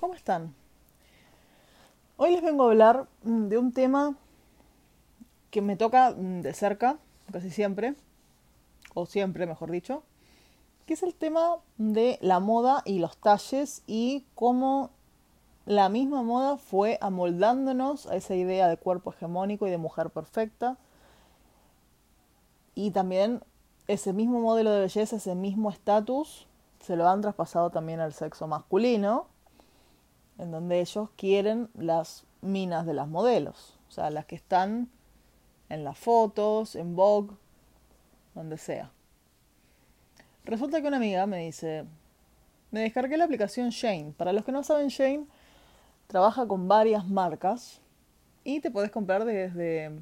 ¿Cómo están? Hoy les vengo a hablar mm, de un tema que me toca mm, de cerca, casi siempre, o siempre, mejor dicho, que es el tema de la moda y los talles y cómo la misma moda fue amoldándonos a esa idea de cuerpo hegemónico y de mujer perfecta. Y también ese mismo modelo de belleza, ese mismo estatus, se lo han traspasado también al sexo masculino, en donde ellos quieren las minas de las modelos, o sea, las que están en las fotos, en Vogue, donde sea. Resulta que una amiga me dice, me descargué la aplicación Shane. Para los que no saben, Shane trabaja con varias marcas y te puedes comprar desde,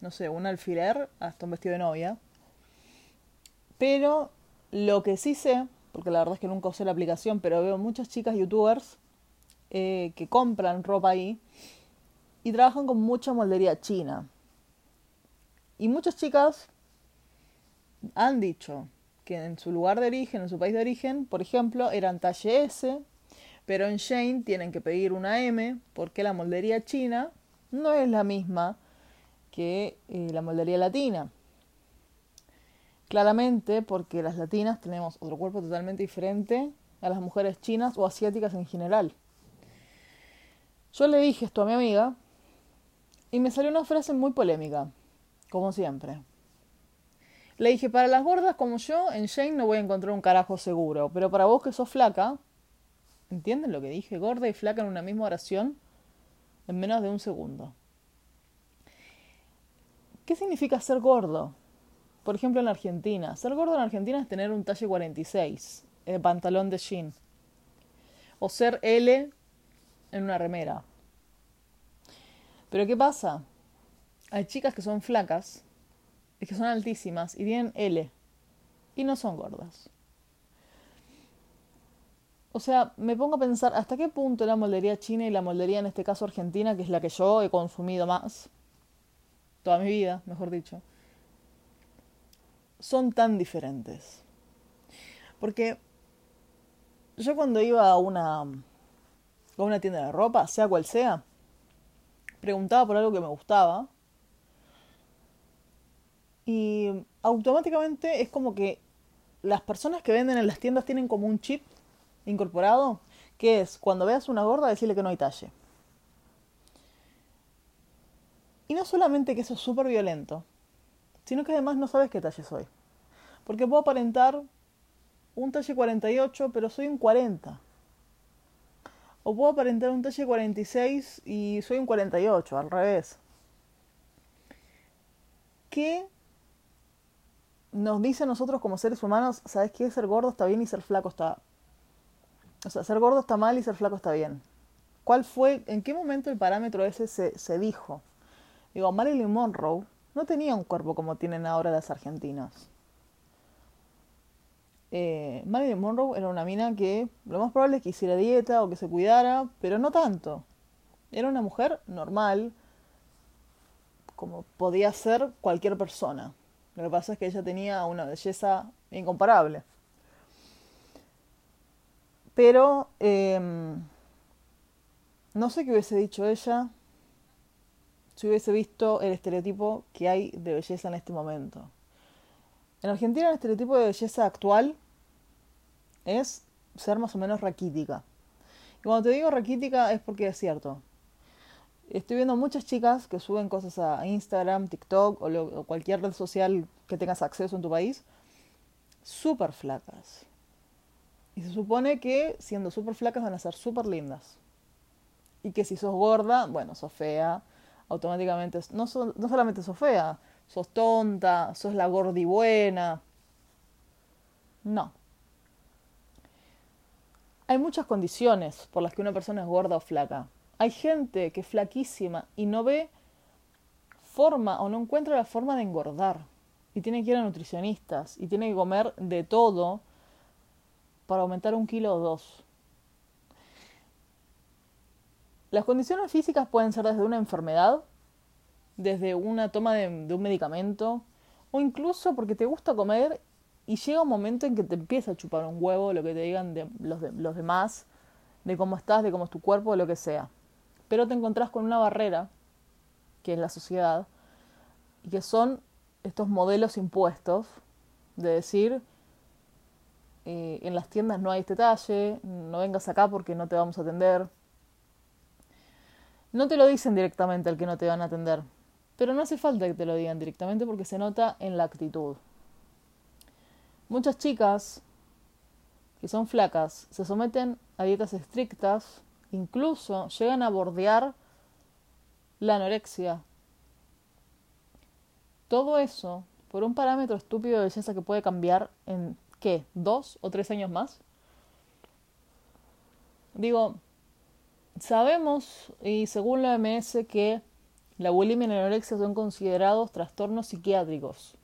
no sé, un alfiler hasta un vestido de novia. Pero lo que sí sé, porque la verdad es que nunca usé la aplicación, pero veo muchas chicas youtubers eh, que compran ropa ahí y trabajan con mucha moldería china. Y muchas chicas han dicho que en su lugar de origen, en su país de origen, por ejemplo, eran talle S, pero en Shane tienen que pedir una M porque la moldería china no es la misma que eh, la moldería latina. Claramente porque las latinas tenemos otro cuerpo totalmente diferente a las mujeres chinas o asiáticas en general. Yo le dije esto a mi amiga y me salió una frase muy polémica, como siempre. Le dije, para las gordas como yo, en Shane no voy a encontrar un carajo seguro, pero para vos que sos flaca, ¿entienden lo que dije? Gorda y flaca en una misma oración en menos de un segundo. ¿Qué significa ser gordo? Por ejemplo, en Argentina. Ser gordo en Argentina es tener un talle 46, el pantalón de jean. O ser L en una remera. Pero ¿qué pasa? Hay chicas que son flacas que son altísimas y tienen L y no son gordas. O sea, me pongo a pensar hasta qué punto la moldería china y la moldería en este caso argentina, que es la que yo he consumido más, toda mi vida, mejor dicho, son tan diferentes. Porque yo cuando iba a una, a una tienda de ropa, sea cual sea, preguntaba por algo que me gustaba y automáticamente es como que las personas que venden en las tiendas tienen como un chip incorporado, que es cuando veas una gorda decirle que no hay talle. Y no solamente que eso es súper violento, sino que además no sabes qué talle soy. Porque puedo aparentar un talle 48, pero soy un 40. O puedo aparentar un talle 46 y soy un 48, al revés. ¿Qué nos dice a nosotros como seres humanos, ¿sabes qué? Ser gordo está bien y ser flaco está... O sea, ser gordo está mal y ser flaco está bien. ¿Cuál fue, en qué momento el parámetro ese se, se dijo? Digo, Marilyn Monroe no tenía un cuerpo como tienen ahora las argentinas. Eh, Marilyn Monroe era una mina que lo más probable es que hiciera dieta o que se cuidara, pero no tanto. Era una mujer normal, como podía ser cualquier persona. Lo que pasa es que ella tenía una belleza incomparable. Pero em, no sé qué hubiese dicho ella si hubiese visto el estereotipo que hay de belleza en este momento. En Argentina el estereotipo de belleza actual es ser más o menos raquítica. Y cuando te digo raquítica es porque es cierto. Estoy viendo muchas chicas que suben cosas a Instagram, TikTok o, cualquier red social que tengas acceso en tu país, súper flacas. Y se supone que siendo súper flacas van a ser súper lindas. Y que si sos gorda, bueno, sos fea, automáticamente, no, no solamente sos fea, sos tonta, sos la gordi buena. No. Hay muchas condiciones por las que una persona es gorda o flaca. Hay gente que es flaquísima y no ve forma o no encuentra la forma de engordar. Y tiene que ir a nutricionistas y tiene que comer de todo para aumentar un kilo o dos. Las condiciones físicas pueden ser desde una enfermedad, desde una toma de, un medicamento, o incluso porque te gusta comer y llega un momento en que te empieza a chupar un huevo lo que te digan de los, de, los demás de cómo estás, de cómo es tu cuerpo, de lo que sea. Pero te encontrás con una barrera, que es la sociedad, y que son estos modelos impuestos de decir, eh, en las tiendas no hay este talle, no vengas acá porque no te vamos a atender. No te lo dicen directamente al que no te van a atender, pero no hace falta que te lo digan directamente porque se nota en la actitud. Muchas chicas que son flacas se someten a dietas estrictas, incluso llegan a bordear la anorexia. Todo eso por un parámetro estúpido de belleza que puede cambiar en, ¿qué? ¿Dos o tres años más? Digo, sabemos, y según la OMS, que la bulimia y la anorexia son considerados trastornos psiquiátricos.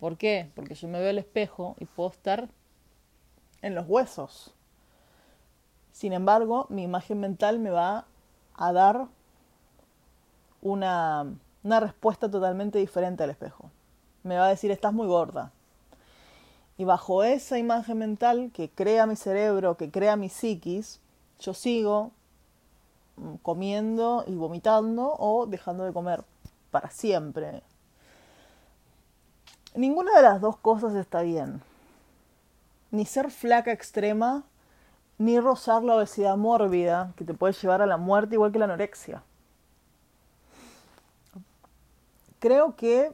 ¿Por qué? Porque yo me veo al espejo y puedo estar en los huesos. Sin embargo, mi imagen mental me va a dar una, una respuesta totalmente diferente al espejo. Me va a decir, estás muy gorda. Y bajo esa imagen mental que crea mi cerebro, que crea mi psiquis, yo sigo comiendo y vomitando o dejando de comer para siempre. Ninguna de las dos cosas está bien. Ni ser flaca extrema, ni rozar la obesidad mórbida, que te puede llevar a la muerte igual que la anorexia. Creo que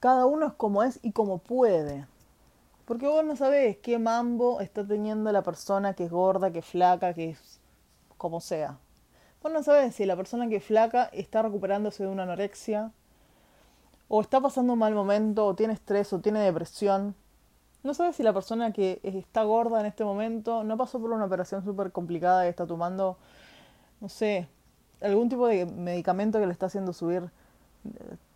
cada uno es como es y como puede. Porque vos no sabés qué mambo está teniendo la persona que es gorda, que es flaca, que es como sea. Vos no sabés si la persona que flaca está recuperándose de una anorexia, o está pasando un mal momento, o tiene estrés, o tiene depresión. No sabes si la persona que está gorda en este momento no pasó por una operación súper complicada y está tomando, no sé, algún tipo de medicamento que le está haciendo subir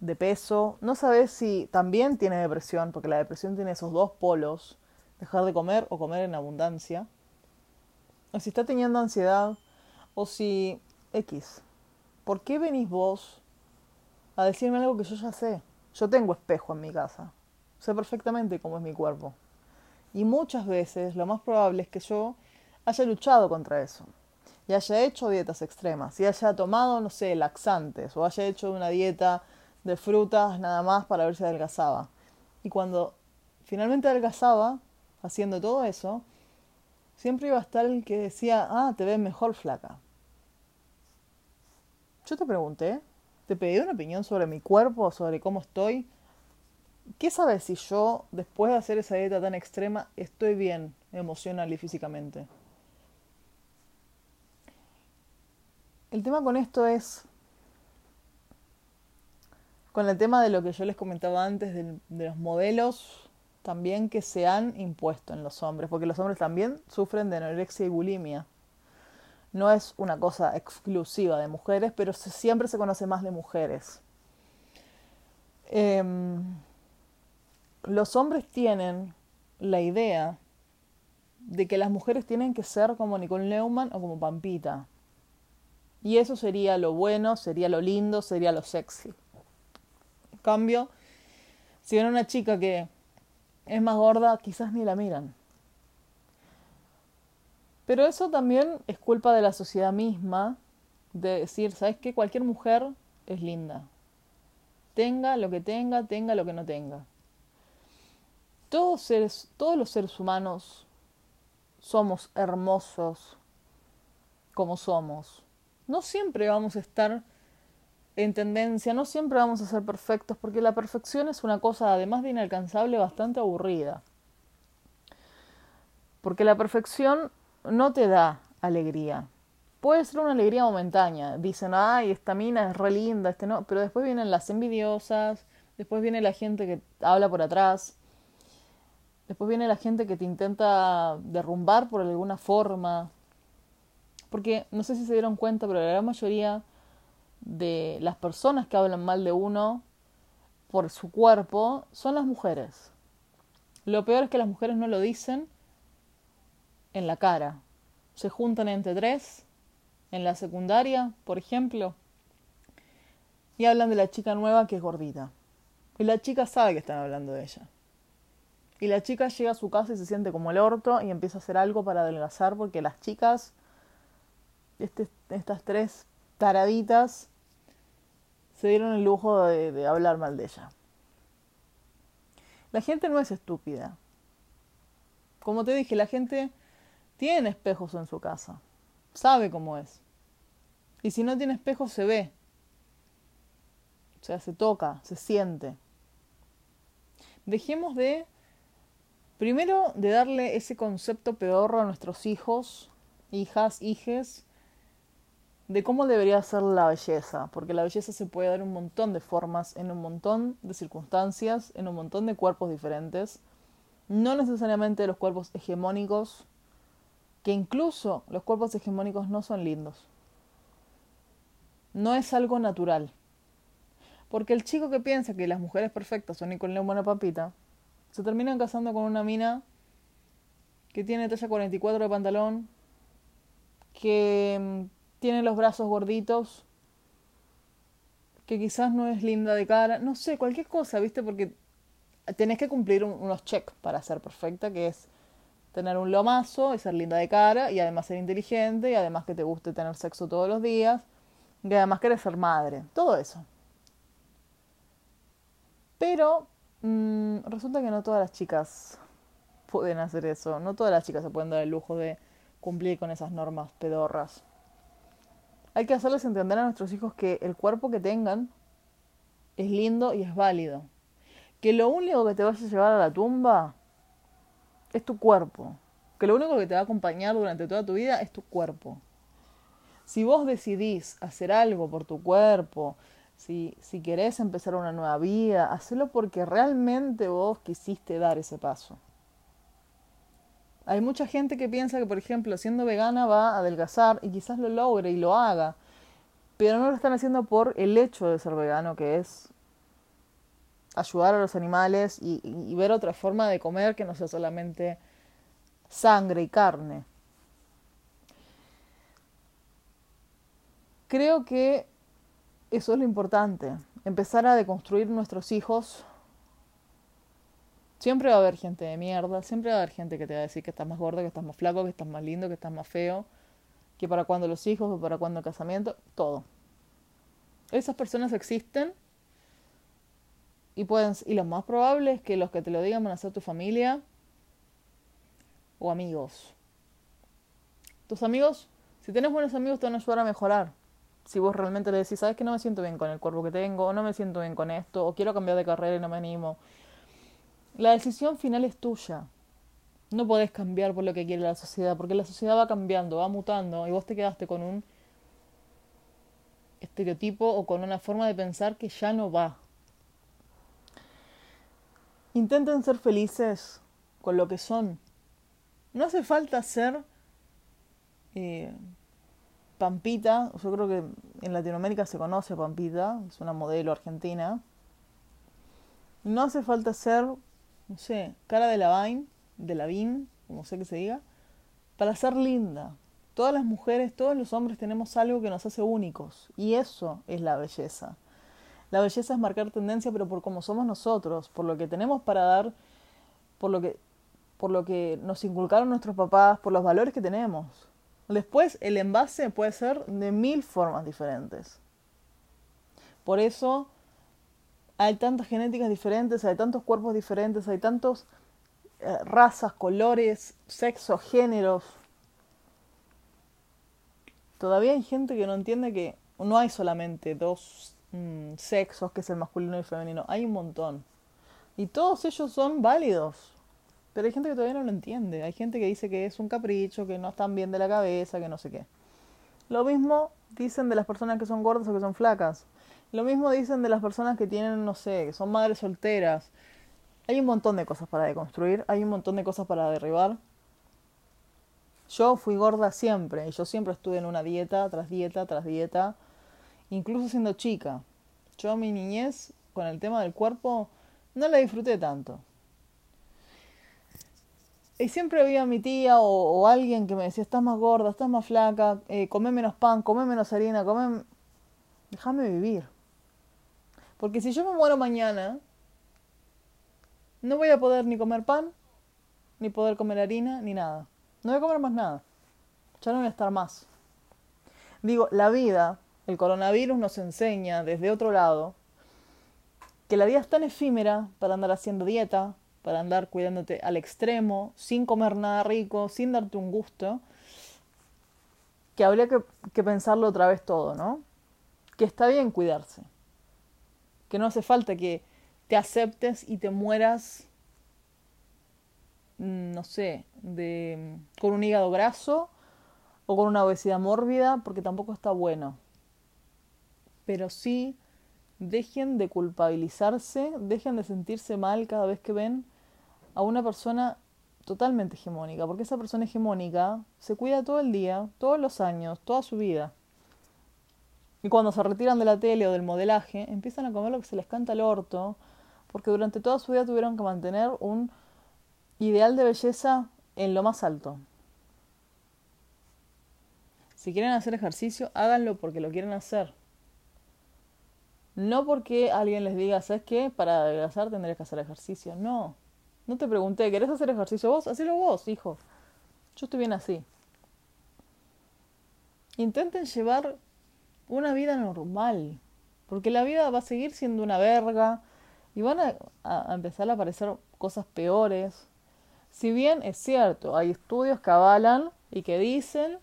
de peso. No sabes si también tiene depresión, porque la depresión tiene esos dos polos, dejar de comer o comer en abundancia. O si está teniendo ansiedad, o si X. ¿Por qué venís vos a decirme algo que yo ya sé. Yo tengo espejo en mi casa. Sé perfectamente cómo es mi cuerpo. Y muchas veces lo más probable es que yo haya luchado contra eso. Y haya hecho dietas extremas. Y haya tomado, no sé, laxantes. O haya hecho una dieta de frutas nada más para ver si adelgazaba. Y cuando finalmente adelgazaba, haciendo todo eso, siempre iba a estar el que decía, ah, te ves mejor flaca. Yo te pregunté, te pedí una opinión sobre mi cuerpo, sobre cómo estoy. ¿Qué sabes si yo, después de hacer esa dieta tan extrema, estoy bien emocional y físicamente? El tema con esto es, con el tema de lo que yo les comentaba antes, de, de los modelos también que se han impuesto en los hombres, porque los hombres también sufren de anorexia y bulimia no es una cosa exclusiva de mujeres, pero siempre se conoce más de mujeres. Em, los hombres tienen la idea de que las mujeres tienen que ser como Nicole Neumann o como Pampita. Y eso sería lo bueno, sería lo lindo, sería lo sexy. En cambio, si ven una chica que es más gorda, quizás ni la miran. Pero eso también es culpa de la sociedad misma, de decir, ¿sabes qué? Cualquier mujer es linda. Tenga lo que tenga, tenga lo que no tenga. Todos, todos los seres humanos somos hermosos como somos. No siempre vamos a estar en tendencia, no siempre vamos a ser perfectos, porque la perfección es una cosa, además de inalcanzable, bastante aburrida. Porque la perfección no te da alegría. Puede ser una alegría momentánea. Dicen, ay, esta mina es re linda, este no. Pero después vienen las envidiosas, después viene la gente que habla por atrás, después viene la gente que te intenta derrumbar por alguna forma. Porque no sé si se dieron cuenta, pero la gran mayoría de las personas que hablan mal de uno por su cuerpo son las mujeres. Lo peor es que las mujeres no lo dicen en la cara. Se juntan entre tres, en la secundaria, por ejemplo, y hablan de la chica nueva que es gordita. Y la chica sabe que están hablando de ella. Y la chica llega a su casa y se siente como el orto y empieza a hacer algo para adelgazar porque las chicas, este, estas tres taraditas, se dieron el lujo de, de hablar mal de ella. La gente no es estúpida. Como te dije, la gente tiene espejos en su casa. Sabe cómo es. Y si no tiene espejos, se ve. O sea, se toca, se siente. Dejemos de, primero, de darle ese concepto peor a nuestros hijos, hijas, hijes, de cómo debería ser la belleza, porque la belleza se puede dar un montón de formas, en un montón de circunstancias, en un montón de cuerpos diferentes, no necesariamente los cuerpos hegemónicos, que incluso los cuerpos hegemónicos no son lindos. No es algo natural. Porque el chico que piensa que las mujeres perfectas son Nicole buena papita, se terminan casando con una mina que tiene talla 44 de pantalón, que mm, tiene los brazos gorditos, que quizás no es linda de cara, no sé, cualquier cosa, ¿viste? Porque tenés que cumplir unos checks para ser perfecta, que es tener un lomazo y ser linda de cara y además ser inteligente y además que te guste tener sexo todos los días y además querés ser madre, todo eso. Pero mmm, resulta que no todas las chicas pueden hacer eso, no todas las chicas se pueden dar el lujo de cumplir con esas normas pedorras. Hay que hacerles entender a nuestros hijos que el cuerpo que tengan es lindo y es válido. Que lo único que te vaya a llevar a la tumba es tu cuerpo. Que lo único que te va a acompañar durante toda tu vida es tu cuerpo. Si vos decidís hacer algo por tu cuerpo, si, si querés empezar una nueva vida, hacelo porque realmente vos quisiste dar ese paso. Hay mucha gente que piensa que, por ejemplo, siendo vegana va a adelgazar y quizás lo logre y lo haga, pero no lo están haciendo por el hecho de ser vegano, que es ayudar a los animales y, ver otra forma de comer que no sea solamente sangre y carne. Creo que eso es lo importante, empezar a deconstruir nuestros hijos Siempre va a haber gente de mierda, siempre va a haber gente que te va a decir que estás más gordo, que estás más flaco, que estás más lindo, que estás más feo, que para cuando los hijos o para cuando el casamiento, todo. Esas personas existen y pueden y lo más probable es que los que te lo digan van a ser tu familia o amigos. Tus amigos, si tienes buenos amigos te van a ayudar a mejorar. Si vos realmente le decís, sabes que no me siento bien con el cuerpo que tengo, o no me siento bien con esto, o quiero cambiar de carrera y no me animo, la decisión final es tuya. No podés cambiar por lo que quiere la sociedad, porque la sociedad va cambiando, va mutando, y vos te quedaste con un estereotipo o con una forma de pensar que ya no va. Intenten ser felices con lo que son. No hace falta ser eh, Pampita, yo creo que en Latinoamérica se conoce Pampita, es una modelo argentina. No hace falta ser no sé, cara de la Vine, de la Vin, como sé que se diga, para ser linda. Todas las mujeres, todos los hombres tenemos algo que nos hace únicos y eso es la belleza. La belleza es marcar tendencia, pero por cómo somos nosotros, por lo que tenemos para dar, por lo que, por lo que nos inculcaron nuestros papás, por los valores que tenemos. Después, el envase puede ser de mil formas diferentes. Por eso, hay tantas genéticas diferentes, hay tantos cuerpos diferentes, hay tantos eh, razas, colores, sexos, géneros. Todavía hay gente que no entiende que no hay solamente dos mm, sexos, que es el masculino y el femenino, hay un montón. Y todos ellos son válidos. Pero hay gente que todavía no lo entiende. Hay gente que dice que es un capricho, que no están bien de la cabeza, que no sé qué. Lo mismo dicen de las personas que son gordas o que son flacas. Lo mismo dicen de las personas que tienen, no sé, que son madres solteras. Hay un montón de cosas para deconstruir, hay un montón de cosas para derribar. Yo fui gorda siempre y yo siempre estuve en una dieta tras dieta tras dieta, incluso siendo chica. Yo mi niñez con el tema del cuerpo no la disfruté tanto. Y siempre había mi tía o, alguien que me decía, estás más gorda, estás más flaca, eh, come menos pan, come menos harina, come... Déjame vivir. Porque si yo me muero mañana, no voy a poder ni comer pan, ni poder comer harina, ni nada. No voy a comer más nada. Ya no voy a estar más. Digo, la vida, el coronavirus nos enseña desde otro lado que la vida es tan efímera para andar haciendo dieta, para andar cuidándote al extremo, sin comer nada rico, sin darte un gusto, que habría que, que pensarlo otra vez todo, ¿no? Que está bien cuidarse, que no hace falta que te aceptes y te mueras, mm, no sé, de, con un hígado graso o con una obesidad mórbida, porque tampoco está bueno. Pero sí, dejen de culpabilizarse, dejen de sentirse mal cada vez que ven a una persona totalmente hegemónica, porque esa persona hegemónica se cuida todo el día, todos los años, toda su vida. Y cuando se retiran de la tele o del modelaje, empiezan a comer lo que se les canta al orto, porque durante toda su vida tuvieron que mantener un ideal de belleza en lo más alto. Si quieren hacer ejercicio, háganlo porque lo quieren hacer. No porque alguien les diga, ¿sabes qué? Para adelgazar tendrías que hacer ejercicio. No. No te pregunté, ¿querés hacer ejercicio vos? Hacelo vos, hijo. Yo estoy bien así. Intenten llevar una vida normal. Porque la vida va a seguir siendo una verga. Y van a, a empezar a aparecer cosas peores. Si bien es cierto, hay estudios que avalan y que dicen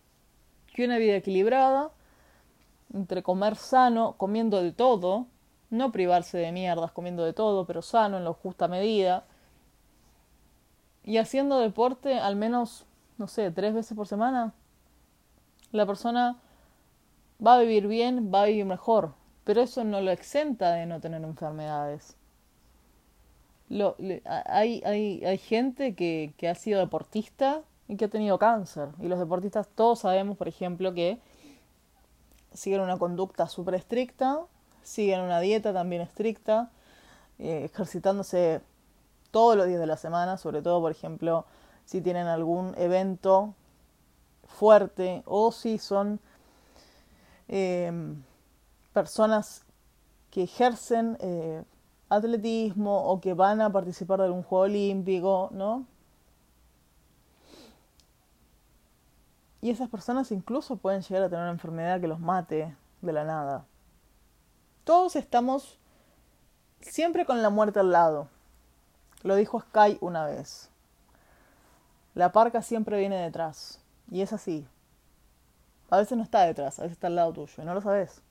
que una vida equilibrada, entre comer sano, comiendo de todo, no privarse de mierdas comiendo de todo, pero sano en la justa medida, y haciendo deporte al menos, no sé, tres veces por semana, la persona va a vivir bien, va a vivir mejor, pero eso no lo exenta de no tener enfermedades. Lo, hay, hay, hay gente que, que ha sido deportista y que ha tenido cáncer. Y los deportistas todos sabemos, por ejemplo, que siguen una conducta súper estricta, siguen una dieta también estricta, eh, ejercitándose todos los días de la semana, sobre todo, por ejemplo, si tienen algún evento fuerte o si son em, personas que ejercen eh, atletismo o que van a participar de algún juego olímpico, ¿no? Y esas personas incluso pueden llegar a tener una enfermedad que los mate de la nada. Todos estamos siempre con la muerte al lado. Lo dijo Sky una vez. La parca siempre viene detrás. Y es así. A veces no está detrás, a veces está al lado tuyo y no lo sabes.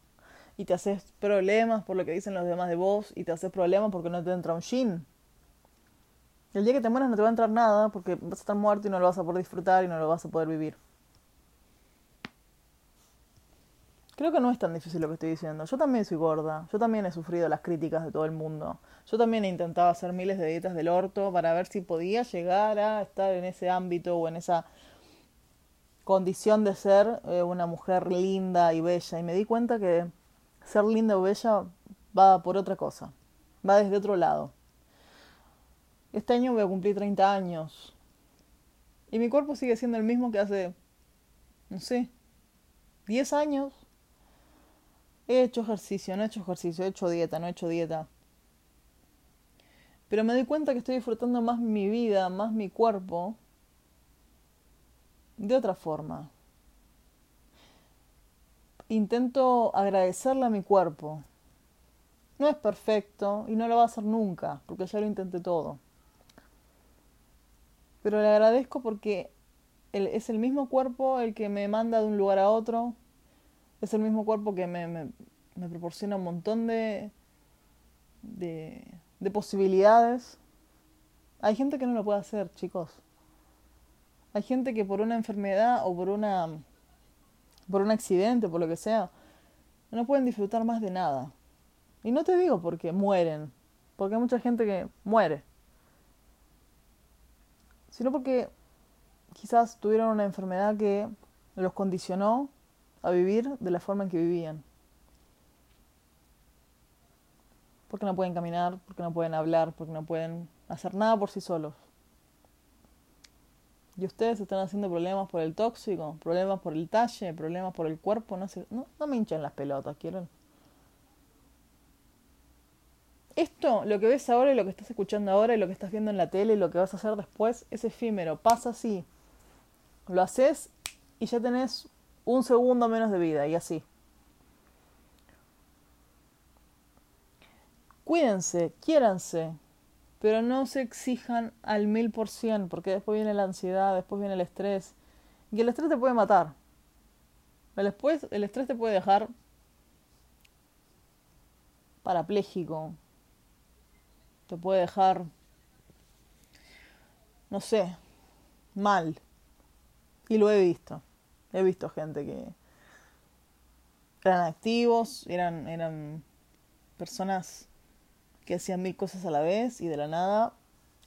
Y te haces problemas por lo que dicen los demás de vos y te haces problemas porque no te entra un jean. El día que te mueras no te va a entrar nada porque vas a estar muerto y no lo vas a poder disfrutar y no lo vas a poder vivir. Creo que no es tan difícil lo que estoy diciendo. Yo también soy gorda. Yo también he sufrido las críticas de todo el mundo. Yo también he intentado hacer miles de dietas del orto para ver si podía llegar a estar en ese ámbito o en esa condición de ser eh, una mujer linda y bella. Y me di cuenta que ser linda o bella va por otra cosa. Va desde otro lado. Este año voy a cumplir 30 años. Y mi cuerpo sigue siendo el mismo que hace, no sé, 10 años. He hecho ejercicio, no he hecho ejercicio, he hecho dieta, no he hecho dieta. Pero me doy cuenta que estoy disfrutando más mi vida, más mi cuerpo, de otra forma. Intento agradecerle a mi cuerpo. No es perfecto y no lo va a hacer nunca, porque ya lo intenté todo. Pero le agradezco porque es el mismo cuerpo el que me manda de un lugar a otro, es el mismo cuerpo que me, me, me proporciona un montón de, de, de posibilidades. Hay gente que no lo puede hacer, chicos. Hay gente que por una enfermedad o por una por un accidente, por lo que sea, no pueden disfrutar más de nada. Y no te digo porque mueren, porque hay mucha gente que muere, sino porque quizás tuvieron una enfermedad que los condicionó a vivir de la forma en que vivían. Porque no pueden caminar, porque no pueden hablar, porque no pueden hacer nada por sí solos. Y ustedes están haciendo problemas por el tóxico, problemas por el talle, problemas por el cuerpo, no sé, no, no me hinchen las pelotas, ¿quieren? Esto, lo que ves ahora y lo que estás escuchando ahora y lo que estás viendo en la tele y lo que vas a hacer después es efímero, pasa así. Lo haces y ya tenés un segundo menos de vida y así. Cuídense, quiéranse, pero no se exijan al mil por cien, porque después viene la ansiedad, después viene el estrés, y el estrés te puede matar. El, después, el estrés te puede dejar parapléjico, te puede dejar, no sé, mal. Y lo he visto. He visto gente que eran activos, eran, eran personas que hacían mil cosas a la vez y de la nada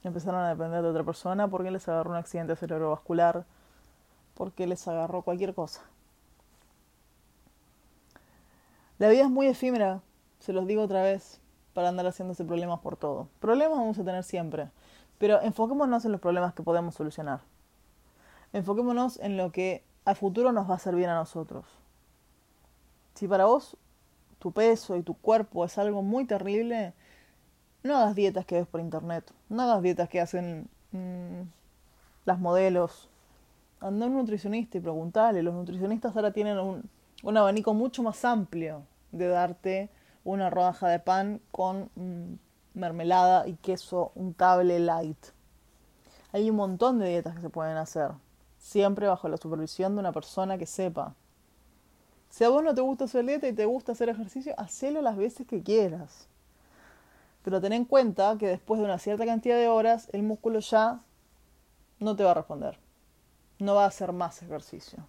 empezaron a depender de otra persona porque les agarró un accidente cerebrovascular, porque les agarró cualquier cosa. La vida es muy efímera, se los digo otra vez, para andar haciéndose problemas por todo. Problemas vamos a tener siempre, pero enfoquémonos en los problemas que podemos solucionar. Enfoquémonos en lo que a futuro nos va a bien a nosotros. Si para vos tu peso y tu cuerpo es algo muy terrible, no hagas dietas que ves por internet, no hagas dietas que hacen mm, las modelos. Anda a un nutricionista y preguntale. Los nutricionistas ahora tienen un, un abanico mucho más amplio de darte una rodaja de pan con mm, mermelada y queso untable light. Hay un montón de dietas que se pueden hacer, siempre bajo la supervisión de una persona que sepa. Si a vos no te gusta hacer dieta y te gusta hacer ejercicio, hacelo las veces que quieras. Pero ten en cuenta que después de una cierta cantidad de horas, el músculo ya no te va a responder. No va a hacer más ejercicio.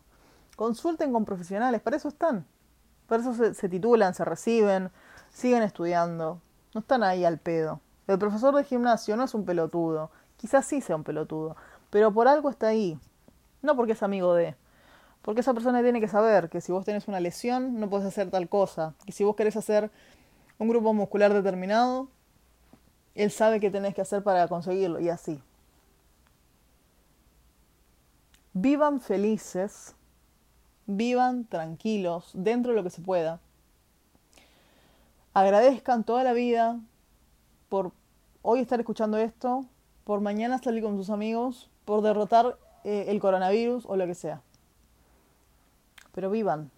Consulten con profesionales, para eso están. Para eso se, se titulan, se reciben, siguen estudiando. No están ahí al pedo. El profesor de gimnasio no es un pelotudo. Quizás sí sea un pelotudo. Pero por algo está ahí. No porque es amigo de. Porque esa persona tiene que saber que si vos tenés una lesión no puedes hacer tal cosa. Que si vos querés hacer un grupo muscular determinado, él sabe qué tenés que hacer para conseguirlo y así. Vivan felices, vivan tranquilos, dentro de lo que se pueda. Agradezcan toda la vida por hoy estar escuchando esto, por mañana salir con sus amigos, por derrotar eh, el coronavirus o lo que sea. Pero vivan,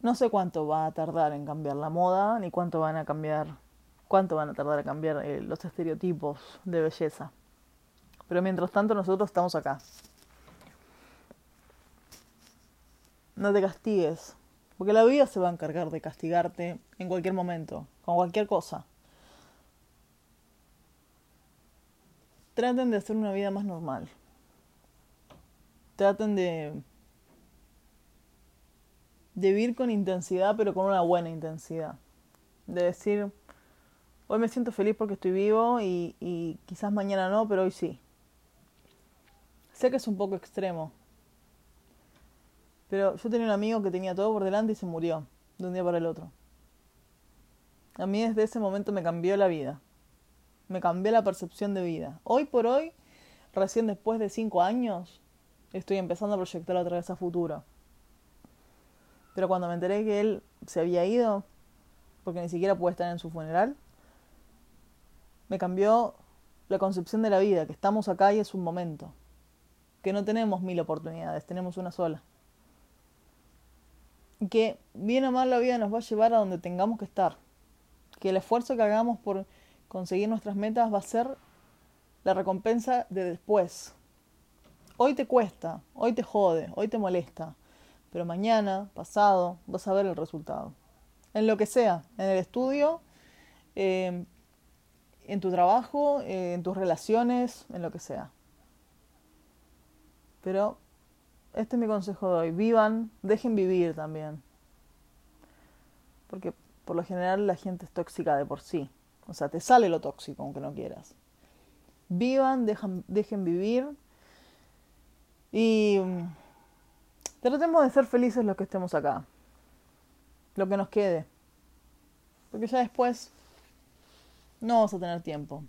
No sé cuánto va a tardar en cambiar la moda, ni cuánto van a cambiar, cuánto van a tardar en cambiar eh, los estereotipos de belleza. Pero mientras tanto nosotros estamos acá. No te castigues, porque la vida se va a encargar de castigarte en cualquier momento, con cualquier cosa. Traten de hacer una vida más normal. Traten de de vivir con intensidad, pero con una buena intensidad. De decir, hoy me siento feliz porque estoy vivo y, y quizás mañana no, pero hoy sí. Sé que es un poco extremo, pero yo tenía un amigo que tenía todo por delante y se murió de un día para el otro. A mí desde ese momento me cambió la vida. Me cambió la percepción de vida. Hoy por hoy, recién después de cinco años, estoy empezando a proyectar otra vez a futuro. Pero cuando me enteré que él se había ido, porque ni siquiera pude estar en su funeral, me cambió la concepción de la vida, que estamos acá y es un momento, que no tenemos mil oportunidades, tenemos una sola. Que bien o mal la vida nos va a llevar a donde tengamos que estar, que el esfuerzo que hagamos por conseguir nuestras metas va a ser la recompensa de después. Hoy te cuesta, hoy te jode, hoy te molesta, pero mañana, pasado, vas a ver el resultado. En lo que sea, en el estudio, eh, en tu trabajo, eh, en tus relaciones, en lo que sea. Pero este es mi consejo de hoy. Vivan, dejen vivir también. Porque por lo general la gente es tóxica de por sí. O sea, te sale lo tóxico aunque no quieras. Vivan, dejan, dejen vivir. Y Tratemos de ser felices los que estemos acá. Lo que nos quede. Porque ya después no vamos a tener tiempo.